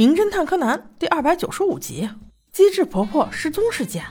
名侦探柯南》第二百九十五集：机智婆婆失踪事件。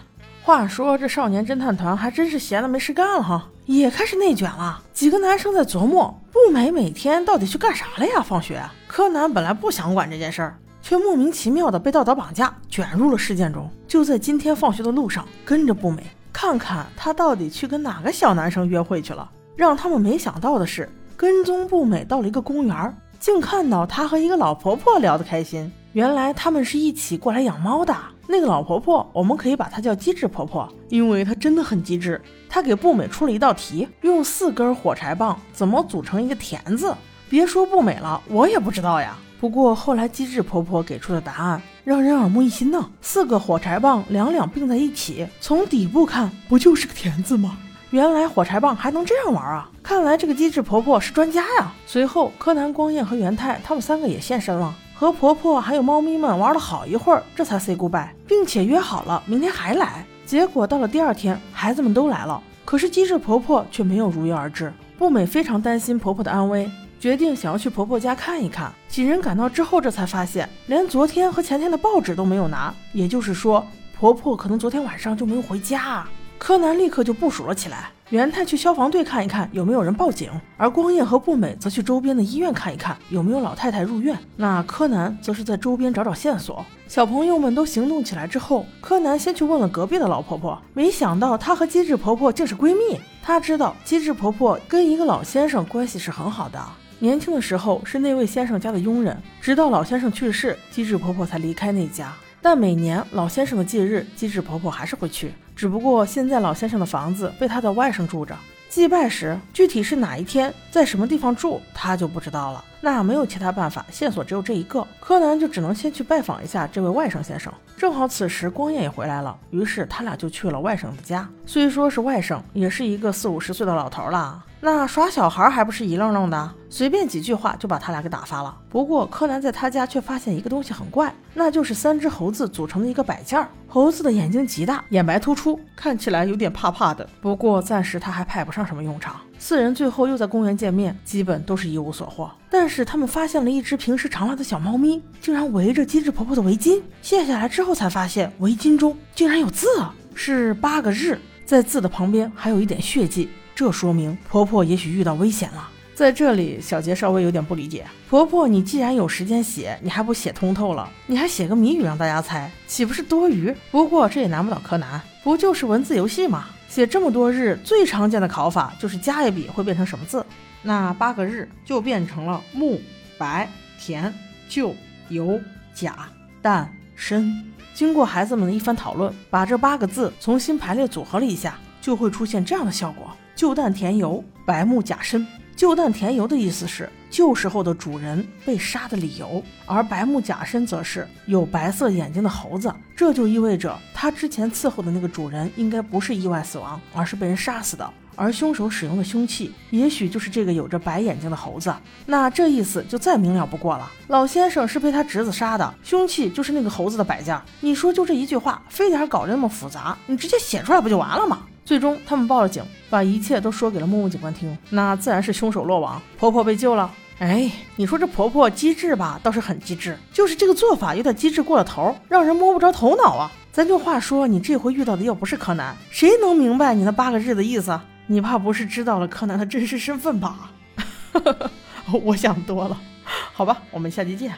话说这少年侦探团还真是闲的没事干了哈，也开始内卷了。几个男生在琢磨，步美每天到底去干啥了呀？放学，柯南本来不想管这件事儿，却莫名其妙的被道德绑架，卷入了事件中。就在今天放学的路上，跟着步美看看他到底去跟哪个小男生约会去了。让他们没想到的是，跟踪步美到了一个公园。竟看到他和一个老婆婆聊得开心，原来他们是一起过来养猫的。那个老婆婆，我们可以把她叫机智婆婆，因为她真的很机智。她给步美出了一道题，用四根火柴棒怎么组成一个田字？别说步美了，我也不知道呀。不过后来机智婆婆给出的答案让人耳目一新呢。四个火柴棒两两并在一起，从底部看不就是个田字吗？原来火柴棒还能这样玩啊！看来这个机智婆婆是专家呀。随后，柯南、光彦和元太他们三个也现身了，和婆婆还有猫咪们玩了好一会儿，这才 say goodbye，并且约好了明天还来。结果到了第二天，孩子们都来了，可是机智婆婆却没有如约而至。步美非常担心婆婆的安危，决定想要去婆婆家看一看。几人赶到之后，这才发现连昨天和前天的报纸都没有拿，也就是说，婆婆可能昨天晚上就没有回家。柯南立刻就部署了起来。元太去消防队看一看有没有人报警，而光彦和步美则去周边的医院看一看有没有老太太入院。那柯南则是在周边找找线索。小朋友们都行动起来之后，柯南先去问了隔壁的老婆婆，没想到她和机智婆婆竟是闺蜜。他知道机智婆婆跟一个老先生关系是很好的，年轻的时候是那位先生家的佣人，直到老先生去世，机智婆婆才离开那家。但每年老先生的忌日，机智婆婆还是会去。只不过现在老先生的房子被他的外甥住着，祭拜时具体是哪一天，在什么地方住，他就不知道了。那没有其他办法，线索只有这一个，柯南就只能先去拜访一下这位外甥先生。正好此时光彦也回来了，于是他俩就去了外甥的家。虽说是外甥，也是一个四五十岁的老头了。那耍小孩还不是一愣愣的，随便几句话就把他俩给打发了。不过柯南在他家却发现一个东西很怪，那就是三只猴子组成的一个摆件儿。猴子的眼睛极大，眼白突出，看起来有点怕怕的。不过暂时他还派不上什么用场。四人最后又在公园见面，基本都是一无所获。但是他们发现了一只平时常来的小猫咪，竟然围着机智婆婆的围巾。卸下来之后才发现围巾中竟然有字，是八个日，在字的旁边还有一点血迹。这说明婆婆也许遇到危险了。在这里，小杰稍微有点不理解：婆婆，你既然有时间写，你还不写通透了？你还写个谜语让大家猜，岂不是多余？不过这也难不倒柯南，不就是文字游戏吗？写这么多日，最常见的考法就是加一笔会变成什么字？那八个日就变成了木、白、田、旧、油、甲、蛋、申。经过孩子们的一番讨论，把这八个字重新排列组合了一下，就会出现这样的效果。旧蛋田油，白木甲身。旧蛋田油的意思是旧时候的主人被杀的理由，而白木甲身则是有白色眼睛的猴子，这就意味着他之前伺候的那个主人应该不是意外死亡，而是被人杀死的。而凶手使用的凶器也许就是这个有着白眼睛的猴子。那这意思就再明了不过了。老先生是被他侄子杀的，凶器就是那个猴子的摆件。你说就这一句话，非得还搞得那么复杂？你直接写出来不就完了吗？最终，他们报了警，把一切都说给了木木警官听。那自然是凶手落网，婆婆被救了。哎，你说这婆婆机智吧，倒是很机智，就是这个做法有点机智过了头，让人摸不着头脑啊。咱就话说，你这回遇到的又不是柯南，谁能明白你那八个日的意思？你怕不是知道了柯南的真实身份吧？我想多了，好吧，我们下期见。